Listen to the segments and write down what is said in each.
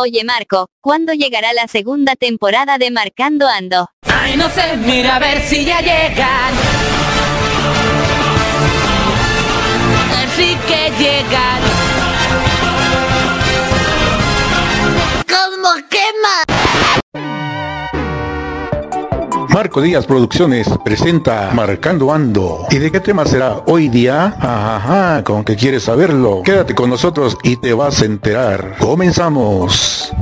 Oye Marco, ¿cuándo llegará la segunda temporada de Marcando Ando? Ay, no sé, mira a ver si ya llegan. Así que llegan. ¿Cómo quema? Marco Díaz Producciones presenta Marcando Ando. ¿Y de qué tema será hoy día? Ajá, con que quieres saberlo. Quédate con nosotros y te vas a enterar. Comenzamos.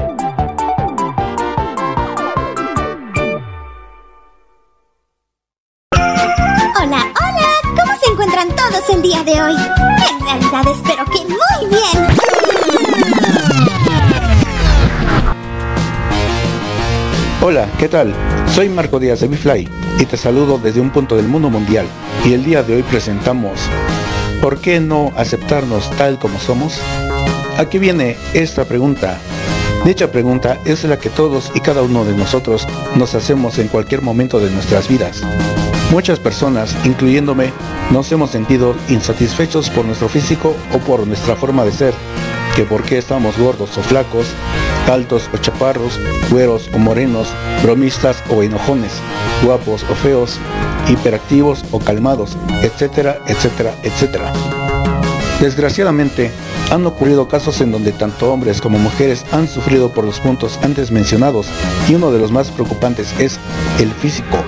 Hola, hola, ¿cómo se encuentran todos el día de hoy? En realidad espero ¿qué tal? Soy Marco Díaz de Bifly y te saludo desde un punto del mundo mundial. Y el día de hoy presentamos ¿Por qué no aceptarnos tal como somos? Aquí viene esta pregunta. Dicha pregunta es la que todos y cada uno de nosotros nos hacemos en cualquier momento de nuestras vidas. Muchas personas, incluyéndome, nos hemos sentido insatisfechos por nuestro físico o por nuestra forma de ser, que por qué estamos gordos o flacos, altos o chaparros, güeros o morenos, bromistas o enojones, guapos o feos, hiperactivos o calmados, etcétera, etcétera, etcétera. Desgraciadamente, han ocurrido casos en donde tanto hombres como mujeres han sufrido por los puntos antes mencionados y uno de los más preocupantes es el físico.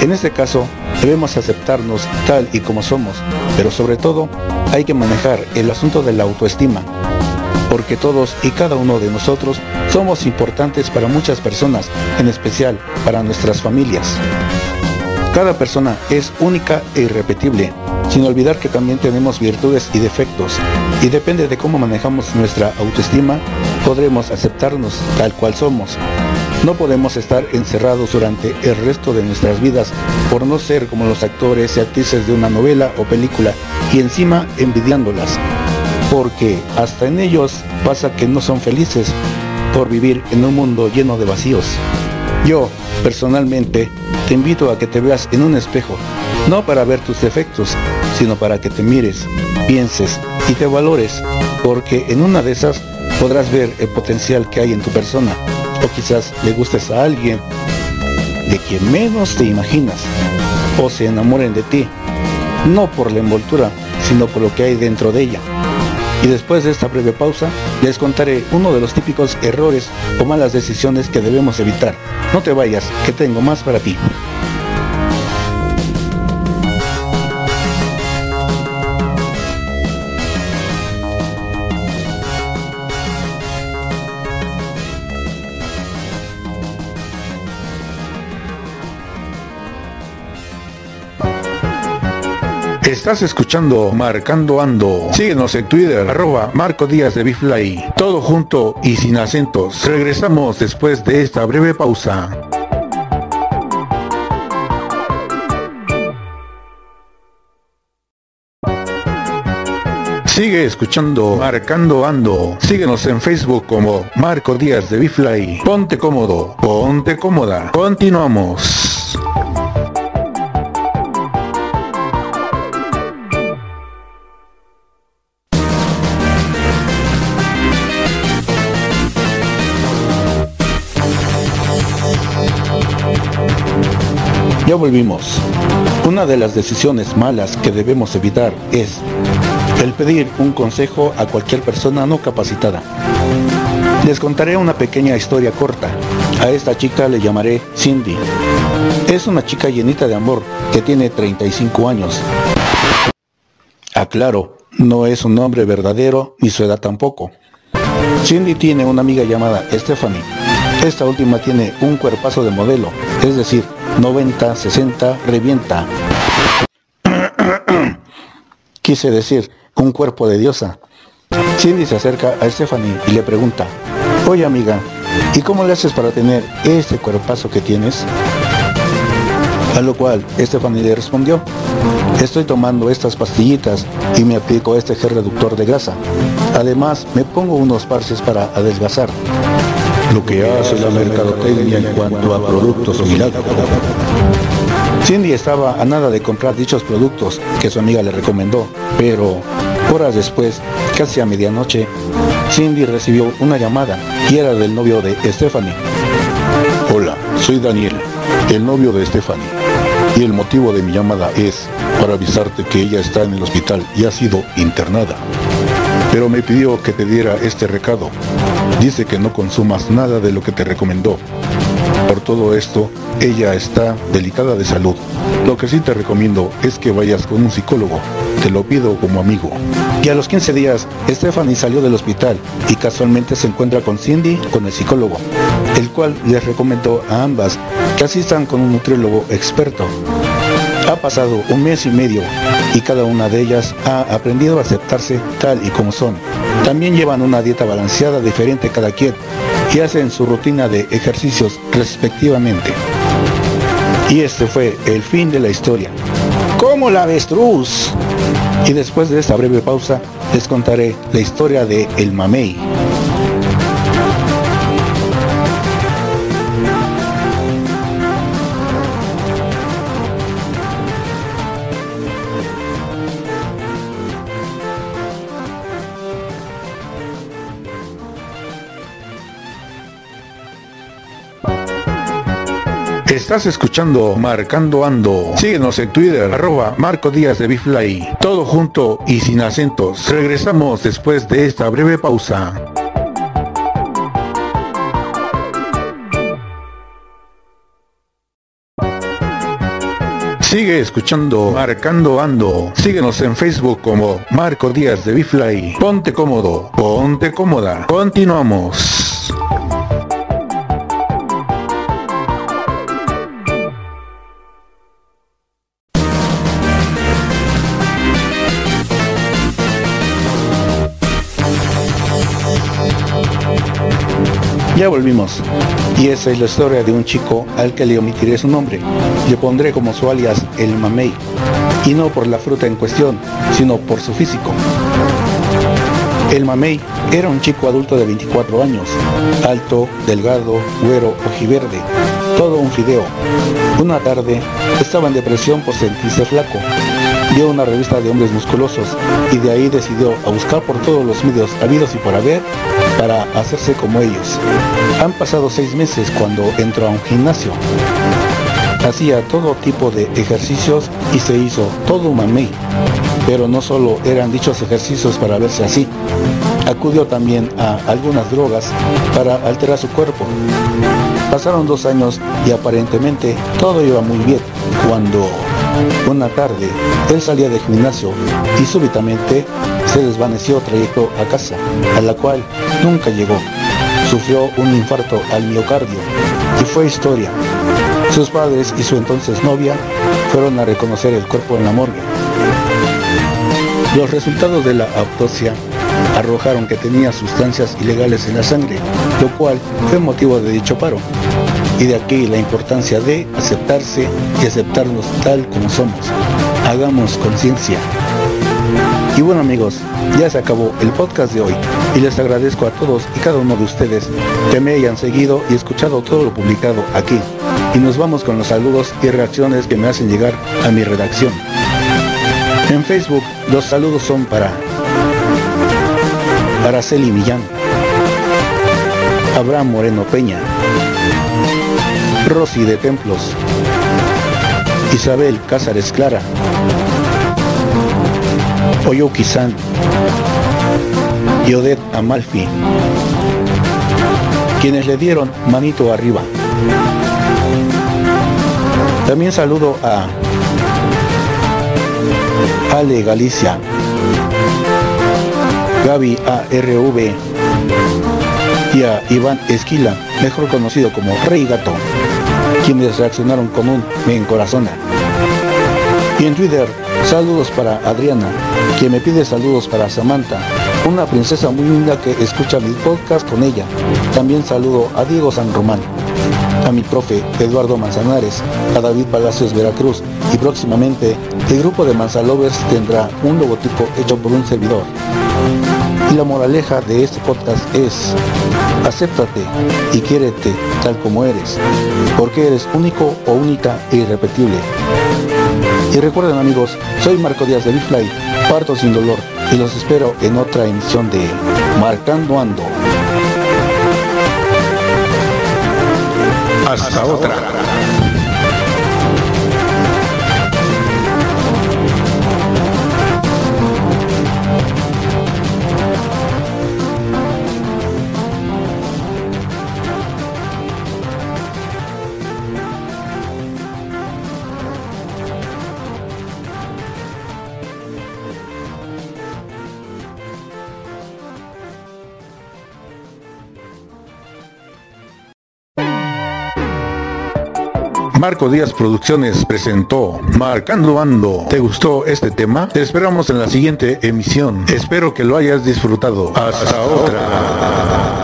En este caso, debemos aceptarnos tal y como somos, pero sobre todo hay que manejar el asunto de la autoestima, porque todos y cada uno de nosotros somos importantes para muchas personas, en especial para nuestras familias. Cada persona es única e irrepetible, sin olvidar que también tenemos virtudes y defectos, y depende de cómo manejamos nuestra autoestima, podremos aceptarnos tal cual somos. No podemos estar encerrados durante el resto de nuestras vidas por no ser como los actores y actrices de una novela o película y encima envidiándolas, porque hasta en ellos pasa que no son felices por vivir en un mundo lleno de vacíos. Yo, personalmente, te invito a que te veas en un espejo, no para ver tus defectos, sino para que te mires, pienses y te valores, porque en una de esas podrás ver el potencial que hay en tu persona, o quizás le gustes a alguien de quien menos te imaginas, o se enamoren de ti, no por la envoltura, sino por lo que hay dentro de ella. Y después de esta breve pausa, les contaré uno de los típicos errores o malas decisiones que debemos evitar. No te vayas, que tengo más para ti. Estás escuchando Marcando Ando. Síguenos en Twitter, arroba Marco Díaz de Bifly. Todo junto y sin acentos. Regresamos después de esta breve pausa. Sigue escuchando Marcando Ando. Síguenos en Facebook como Marco Díaz de Bifly. Ponte cómodo, ponte cómoda. Continuamos. Ya volvimos. Una de las decisiones malas que debemos evitar es el pedir un consejo a cualquier persona no capacitada. Les contaré una pequeña historia corta. A esta chica le llamaré Cindy. Es una chica llenita de amor que tiene 35 años. Aclaro, no es un nombre verdadero ni su edad tampoco. Cindy tiene una amiga llamada Stephanie. Esta última tiene un cuerpazo de modelo, es decir, 90, 60, revienta. Quise decir, un cuerpo de diosa. Cindy se acerca a Stephanie y le pregunta, oye amiga, ¿y cómo le haces para tener este cuerpazo que tienes? A lo cual Stephanie le respondió, estoy tomando estas pastillitas y me aplico este gel reductor de grasa. Además, me pongo unos parches para adelgazar. Lo que hace la mercadotecnia en cuanto a productos milagros. Cindy estaba a nada de comprar dichos productos que su amiga le recomendó, pero horas después, casi a medianoche, Cindy recibió una llamada y era del novio de Stephanie. Hola, soy Daniel, el novio de Stephanie. Y el motivo de mi llamada es para avisarte que ella está en el hospital y ha sido internada. Pero me pidió que te diera este recado. Dice que no consumas nada de lo que te recomendó. Por todo esto, ella está delicada de salud. Lo que sí te recomiendo es que vayas con un psicólogo. Te lo pido como amigo. Y a los 15 días, Stephanie salió del hospital y casualmente se encuentra con Cindy, con el psicólogo, el cual les recomendó a ambas que asistan con un nutriólogo experto. Ha pasado un mes y medio y cada una de ellas ha aprendido a aceptarse tal y como son. También llevan una dieta balanceada diferente cada quien y hacen su rutina de ejercicios respectivamente. Y este fue el fin de la historia. ¡Como la avestruz! Y después de esta breve pausa, les contaré la historia de El Mamey. Estás escuchando Marcando Ando. Síguenos en Twitter, arroba Marco Díaz de Bifly. Todo junto y sin acentos. Regresamos después de esta breve pausa. Sigue escuchando Marcando Ando. Síguenos en Facebook como Marco Díaz de Bifly. Ponte cómodo, ponte cómoda. Continuamos. Ya volvimos. Y esa es la historia de un chico al que le omitiré su nombre. Le pondré como su alias el mamey. Y no por la fruta en cuestión, sino por su físico. El mamey era un chico adulto de 24 años, alto, delgado, güero, ojiverde, todo un fideo. Una tarde estaba en depresión por sentirse flaco. Vio una revista de hombres musculosos y de ahí decidió a buscar por todos los medios habidos y por haber para hacerse como ellos. Han pasado seis meses cuando entró a un gimnasio. Hacía todo tipo de ejercicios y se hizo todo un mamey. Pero no solo eran dichos ejercicios para verse así. Acudió también a algunas drogas para alterar su cuerpo. Pasaron dos años y aparentemente todo iba muy bien cuando una tarde él salía del gimnasio y súbitamente desvaneció trayecto a casa, a la cual nunca llegó. Sufrió un infarto al miocardio y fue historia. Sus padres y su entonces novia fueron a reconocer el cuerpo en la morgue. Los resultados de la autopsia arrojaron que tenía sustancias ilegales en la sangre, lo cual fue motivo de dicho paro. Y de aquí la importancia de aceptarse y aceptarnos tal como somos. Hagamos conciencia. Y bueno amigos, ya se acabó el podcast de hoy y les agradezco a todos y cada uno de ustedes que me hayan seguido y escuchado todo lo publicado aquí. Y nos vamos con los saludos y reacciones que me hacen llegar a mi redacción. En Facebook los saludos son para Araceli Millán, Abraham Moreno Peña, Rosy de Templos, Isabel Cázares Clara, Oyuki San y Odette Amalfi, quienes le dieron manito arriba. También saludo a Ale Galicia, Gaby ARV y a Iván Esquila, mejor conocido como Rey Gato, quienes reaccionaron con un me encorazona. Y en Twitter, saludos para Adriana, quien me pide saludos para Samantha, una princesa muy linda que escucha mi podcast con ella. También saludo a Diego San Román, a mi profe Eduardo Manzanares, a David Palacios Veracruz y próximamente el grupo de Manzalovers tendrá un logotipo hecho por un servidor. Y la moraleja de este podcast es, acéptate y quiérete tal como eres, porque eres único o única e irrepetible. Y recuerden amigos, soy Marco Díaz de Bifly, parto sin dolor, y los espero en otra emisión de Marcando Ando. Hasta otra. Marco Díaz Producciones presentó Marcando Ando. ¿Te gustó este tema? Te esperamos en la siguiente emisión. Espero que lo hayas disfrutado. Hasta otra.